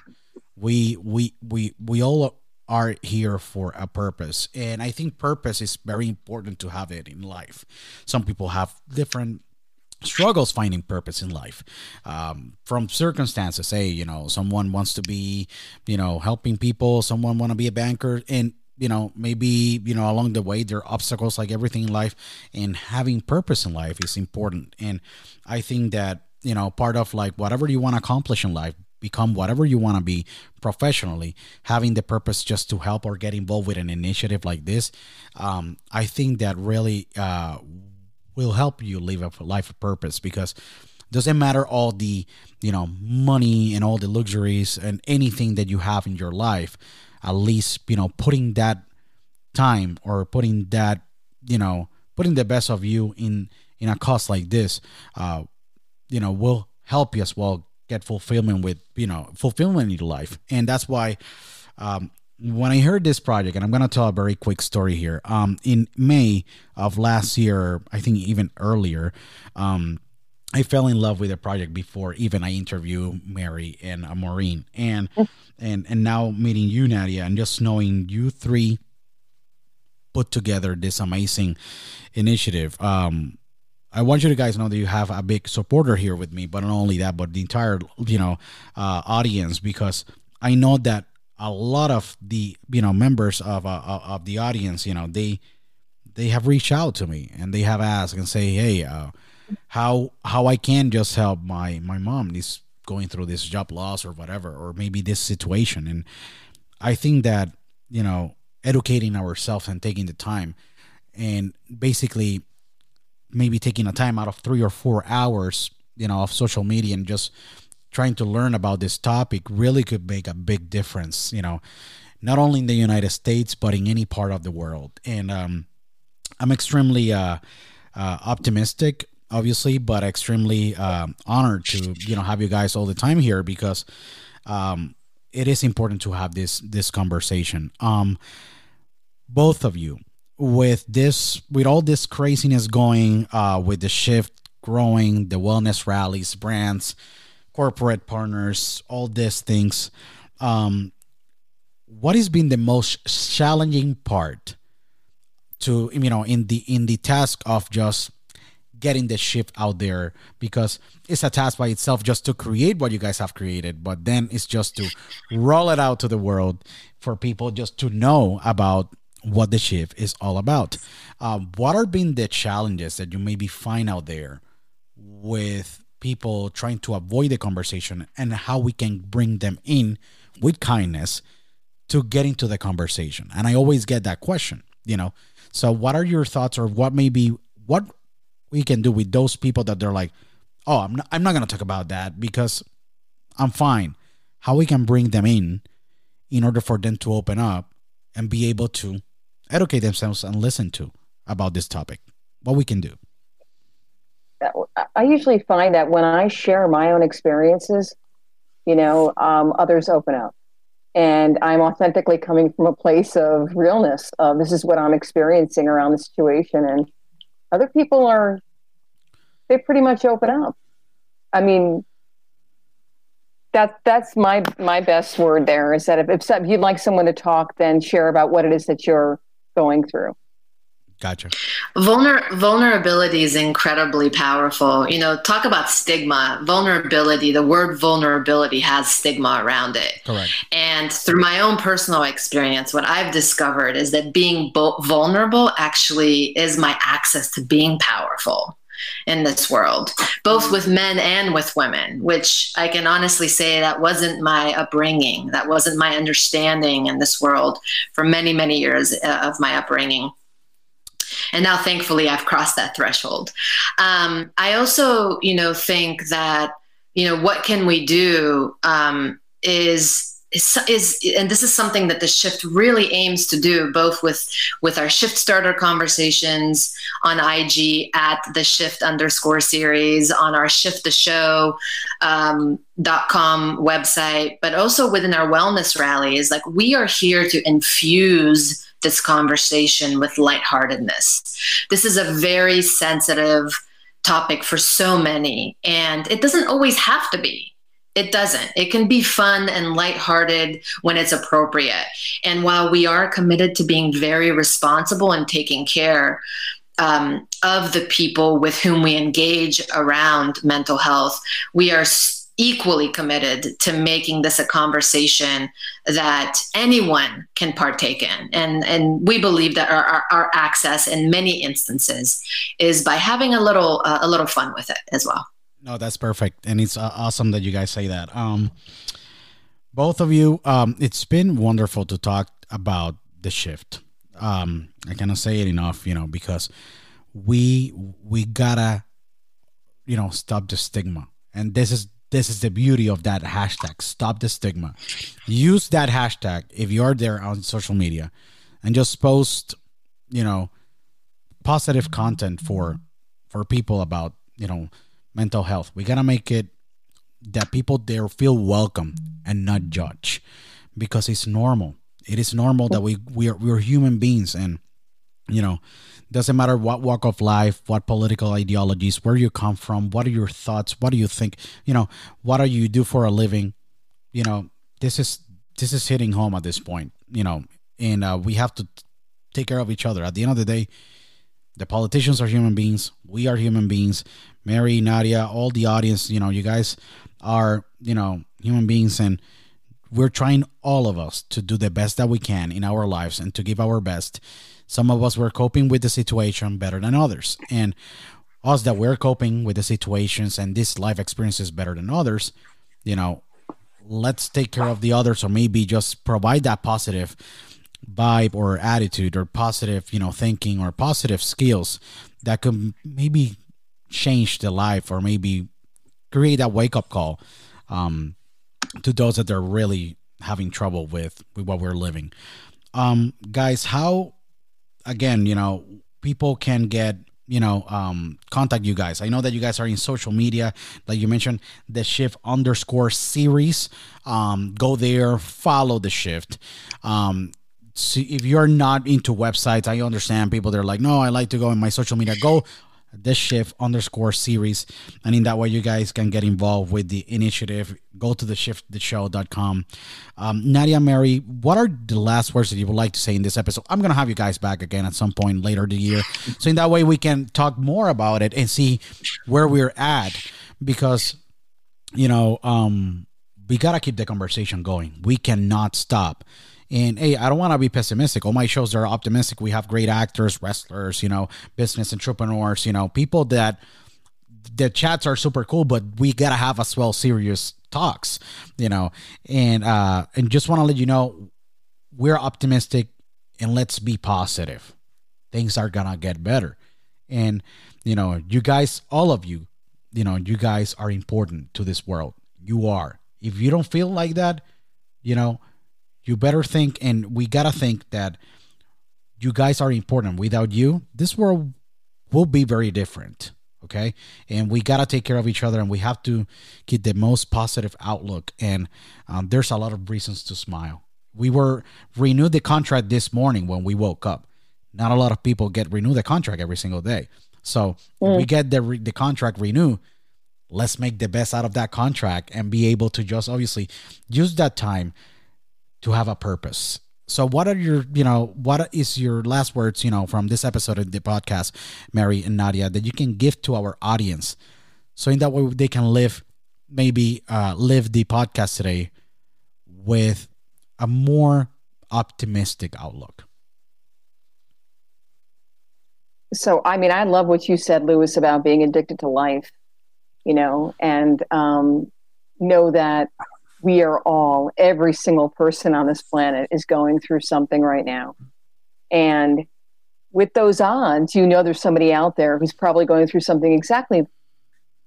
We we we we all are here for a purpose and i think purpose is very important to have it in life some people have different struggles finding purpose in life. Um, from circumstances hey you know someone wants to be you know helping people someone want to be a banker and you know maybe you know along the way there are obstacles like everything in life and having purpose in life is important. And i think that you know part of like whatever you want to accomplish in life become whatever you want to be professionally having the purpose just to help or get involved with an initiative like this um, i think that really uh, will help you live a life of purpose because doesn't matter all the you know money and all the luxuries and anything that you have in your life at least you know putting that time or putting that you know putting the best of you in in a cause like this uh you know will help you as well get fulfillment with you know fulfillment in your life. And that's why um when I heard this project, and I'm going to tell a very quick story here. Um, in May of last year, I think even earlier, um, I fell in love with the project before even I interview Mary and uh, Maureen, and and and now meeting you, Nadia, and just knowing you three put together this amazing initiative. Um, I want you to guys know that you have a big supporter here with me, but not only that, but the entire you know uh, audience because I know that a lot of the you know members of uh, of the audience you know they they have reached out to me and they have asked and say hey uh, how how I can just help my my mom is going through this job loss or whatever or maybe this situation. And I think that you know educating ourselves and taking the time and basically maybe taking a time out of 3 or 4 hours you know of social media and just trying to learn about this topic really could make a big difference, you know, not only in the United States, but in any part of the world. And um, I'm extremely uh, uh, optimistic, obviously, but extremely uh, honored to, you know, have you guys all the time here because um, it is important to have this this conversation. Um, both of you, with this, with all this craziness going, uh, with the shift growing, the wellness rallies, brands, corporate partners, all these things. Um, what has been the most challenging part to you know in the in the task of just getting the shift out there because it's a task by itself just to create what you guys have created but then it's just to roll it out to the world for people just to know about what the shift is all about um, what are been the challenges that you maybe find out there with people trying to avoid the conversation and how we can bring them in with kindness to get into the conversation. And I always get that question, you know. So what are your thoughts or what maybe what we can do with those people that they're like, "Oh, I'm not I'm not going to talk about that because I'm fine." How we can bring them in in order for them to open up and be able to educate themselves and listen to about this topic. What we can do. I usually find that when I share my own experiences, you know, um, others open up. And I'm authentically coming from a place of realness. This is what I'm experiencing around the situation. And other people are, they pretty much open up. I mean, that that's my my best word there is that if, if you'd like someone to talk, then share about what it is that you're going through. Gotcha. Vulner- vulnerability is incredibly powerful. You know, talk about stigma. Vulnerability, the word vulnerability has stigma around it. Correct. And through my own personal experience, what I've discovered is that being bo- vulnerable actually is my access to being powerful in this world, both with men and with women, which I can honestly say that wasn't my upbringing. That wasn't my understanding in this world for many, many years uh, of my upbringing and now thankfully i've crossed that threshold. Um, i also you know think that you know what can we do um, is is, is and this is something that the shift really aims to do both with with our shift starter conversations on ig at the shift underscore series on our shift the show um, dot com website but also within our wellness rallies. Like we are here to infuse this conversation with lightheartedness. This is a very sensitive topic for so many, and it doesn't always have to be. It doesn't. It can be fun and lighthearted when it's appropriate. And while we are committed to being very responsible and taking care um, of the people with whom we engage around mental health, we are equally committed to making this a conversation that anyone can partake in. And, and we believe that our, our, our access in many instances is by having a little, uh, a little fun with it as well. No, that's perfect. And it's uh, awesome that you guys say that. Um, both of you, um, it's been wonderful to talk about the shift. Um, I cannot say it enough, you know, because we we gotta, you know, stop the stigma. And this is this is the beauty of that hashtag. Stop the stigma. Use that hashtag if you're there on social media and just post, you know, positive content for for people about, you know, mental health. We got to make it that people there feel welcome and not judge because it's normal. It is normal that we we are we're human beings and you know doesn't matter what walk of life what political ideologies where you come from what are your thoughts what do you think you know what do you do for a living? You know this is this is hitting home at this point you know and uh, we have to take care of each other. At the end of the day the politicians are human beings. We are human beings. Mary nadia all the audience you know you guys are you know human beings and we're trying all of us to do the best that we can in our lives and to give our best some of us were coping with the situation better than others. And us that we're coping with the situations and this life experiences better than others, you know, let's take care of the others or maybe just provide that positive vibe or attitude or positive, you know, thinking or positive skills that could maybe change the life or maybe create that wake up call um, to those that they're really having trouble with, with what we're living. Um, guys, how again, you know, people can get you know um contact you guys. I know that you guys are in social media like you mentioned the shift underscore series. Um go there follow the shift. Um see if you're not into websites i understand people they're like no i like to go in my social media. Go this shift underscore series. And in that way you guys can get involved with the initiative. Go to the shifttheshow.com um, nadia mary what are the last words that you would like to say in this episode? I'm gonna have you guys back again at some point later the year. So in that way we can talk more about it and see where we're at because you know um, we gotta keep the conversation going. We cannot stop and hey, I don't want to be pessimistic. All my shows are optimistic. We have great actors, wrestlers, you know, business entrepreneurs, you know, people that the chats are super cool, but we gotta have as well serious talks, you know. And uh and just want to let you know we're optimistic and let's be positive. Things are gonna get better. And you know, you guys, all of you, you know, you guys are important to this world. You are. If you don't feel like that, you know, you better think and we gotta think that you guys are important. Without you, this world will be very different. Okay. And we got to take care of each other and we have to keep the most positive outlook. And um, there's a lot of reasons to smile. We were renewed the contract this morning when we woke up. Not a lot of people get renewed the contract every single day. So mm. we get the, re- the contract renewed. Let's make the best out of that contract and be able to just obviously use that time to have a purpose so what are your, you know, what is your last words, you know, from this episode of the podcast, Mary and Nadia, that you can give to our audience, so in that way they can live, maybe uh, live the podcast today with a more optimistic outlook. So, I mean, I love what you said, Luis, about being addicted to life, you know, and um, know that we are all, every single person on this planet is going through something right now. And with those odds, you know there's somebody out there who's probably going through something exactly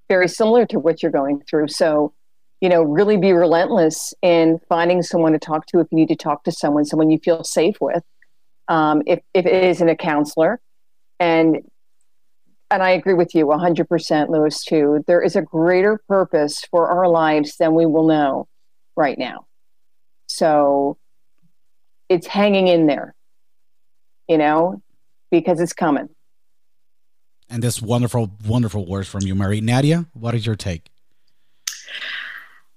very similar to what you're going through. So, you know, really be relentless in finding someone to talk to if you need to talk to someone, someone you feel safe with. Um, if, if it isn't a counselor. And and I agree with you 100%, Luis, too. There is a greater purpose for our lives than we will know right now. So it's hanging in there, you know, because it's coming. And this wonderful, wonderful words from you, Mary. Nadia, what is your take?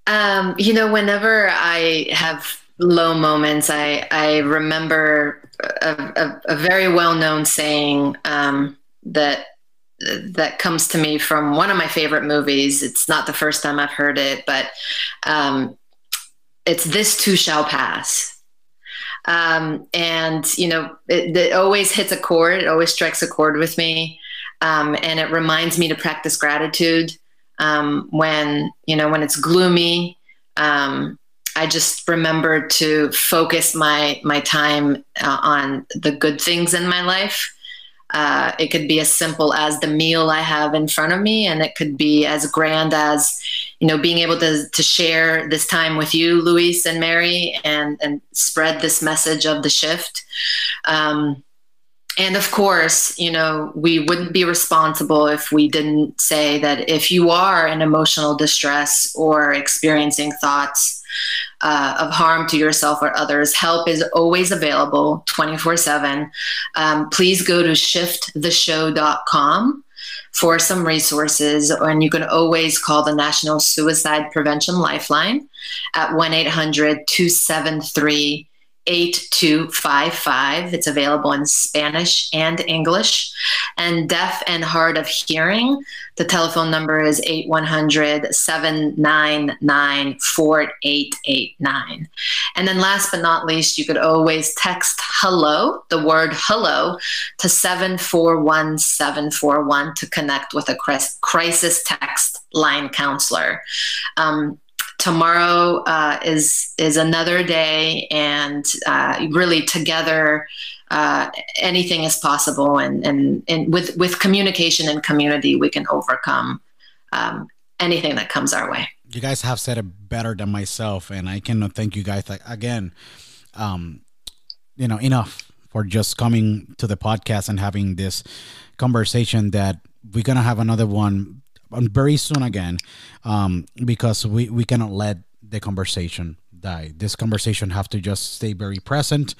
Um, you know, whenever I have low moments, I, I remember a, a, a very well known saying um, that that comes to me from one of my favorite movies. It's not the first time I've heard it, but um, it's this too shall pass. Um, and you know, it, it, always hits a chord. It always strikes a chord with me, um, and it reminds me to practice gratitude um, when you know when it's gloomy. Um, I just remember to focus my my time uh, on the good things in my life. Uh, it could be as simple as the meal I have in front of me, and it could be as grand as you know being able to to share this time with you luis and mary and and spread this message of the shift. Um, and of course you know we wouldn't be responsible if we didn't say that if you are in emotional distress or experiencing thoughts uh, of harm to yourself or others help is always available 24 7 um, please go to shifttheshow.com for some resources. And you can always call the National Suicide Prevention Lifeline at 1 800 273 8255. It's available in Spanish and English. And deaf and hard of hearing, the telephone number is 8100 799 4889. And then last but not least, you could always text hello, the word hello, to 741 741 to connect with a crisis text line counselor. Um, tomorrow uh, is is another day, and uh, really together. Uh, anything is possible, and, and and with with communication and community, we can overcome um, anything that comes our way. You guys have said it better than myself, and I cannot thank you guys again. Um, you know, enough for just coming to the podcast and having this conversation. That we're gonna have another one very soon again um, because we, we cannot let the conversation die. This conversation have to just stay very present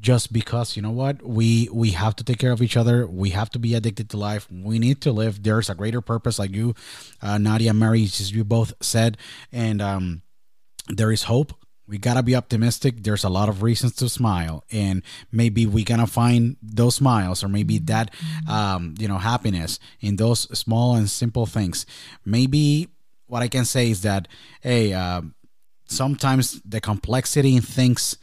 just because you know what? We we have to take care of each other. We have to be addicted to life. We need to live. There's a greater purpose like you uh, nadia mary you both said. And um, there is hope we gotta be optimistic. There's a lot of reasons to smile and maybe we gonna find those smiles or maybe that um, you know happiness in those small and simple things. Maybe what i can say is that hey uh, sometimes the complexity in things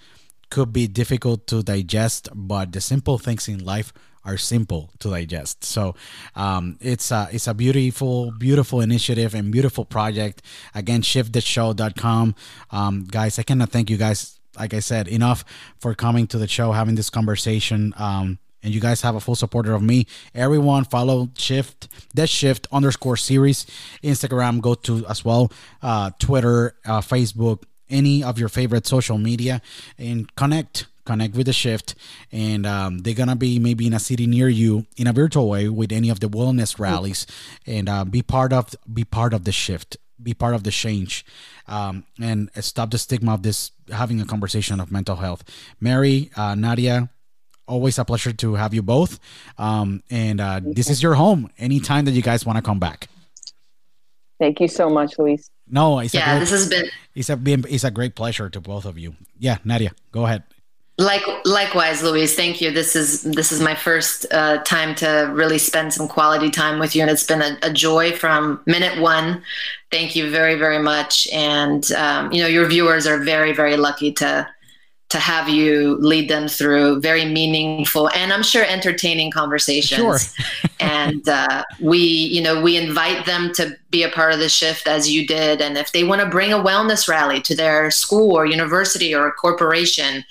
could be difficult to digest but the simple things in life are simple to digest. So um, it's a it's a beautiful beautiful initiative and beautiful project. Again, shifttheshow.com. Um, guys, I cannot thank you guys like I said, enough for coming to the show, having this conversation. Um, and you guys have a full supporter of me. Everyone follow Shift, that Shift underscore series, Instagram, go to as well, uh, Twitter, uh, Facebook, any of your favorite social media, and connect connect with the shift and um, they're gonna be maybe in a city near you in a virtual way with any of the wellness rallies and uh, be part of be part of the shift be part of the change. Um, and stop the stigma of this having a conversation of mental health. Mary uh, nadia always a pleasure to have you both. Um, and uh, this is your home. Anytime that you guys want to come back. Thank you so much luis. No it's yeah a great, this has been it's a it's a great pleasure to both of you. Yeah nadia go ahead like likewise, Luis. Thank you. This is this is my first uh, time to really spend some quality time with you, and it's been a, a joy from minute one. Thank you very very much, and um, you know your viewers are very very lucky to to have you lead them through very meaningful and I'm sure entertaining conversations. Sure. and uh, we, you know, we invite them to be a part of the shift as you did. And if they want to bring a wellness rally to their school or university or a corporation,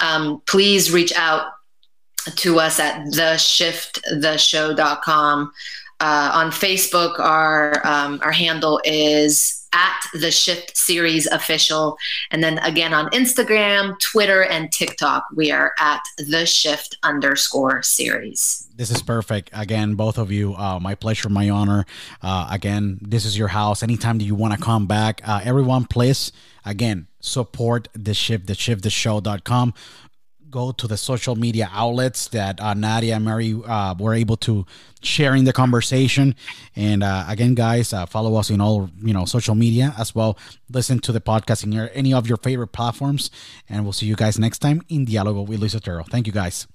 um, please reach out to us at theshifttheshow.com. Uh, on Facebook, our um, our handle is at the Shift Series Official. And then again on Instagram, Twitter, and TikTok, we are at the Shift underscore series. This is perfect. Again, both of you, uh, my pleasure, my honor. Uh, again, this is your house. Anytime that you want to come back, uh, everyone, please, again, support the shift, the shift, the show.com go to the social media outlets that uh, Nadia and Mary uh, were able to share in the conversation. And uh, again, guys, uh, follow us in all you know social media as well. Listen to the podcast in your, any of your favorite platforms, and we'll see you guys next time in Dialogo with Luis Otero. Thank you, guys.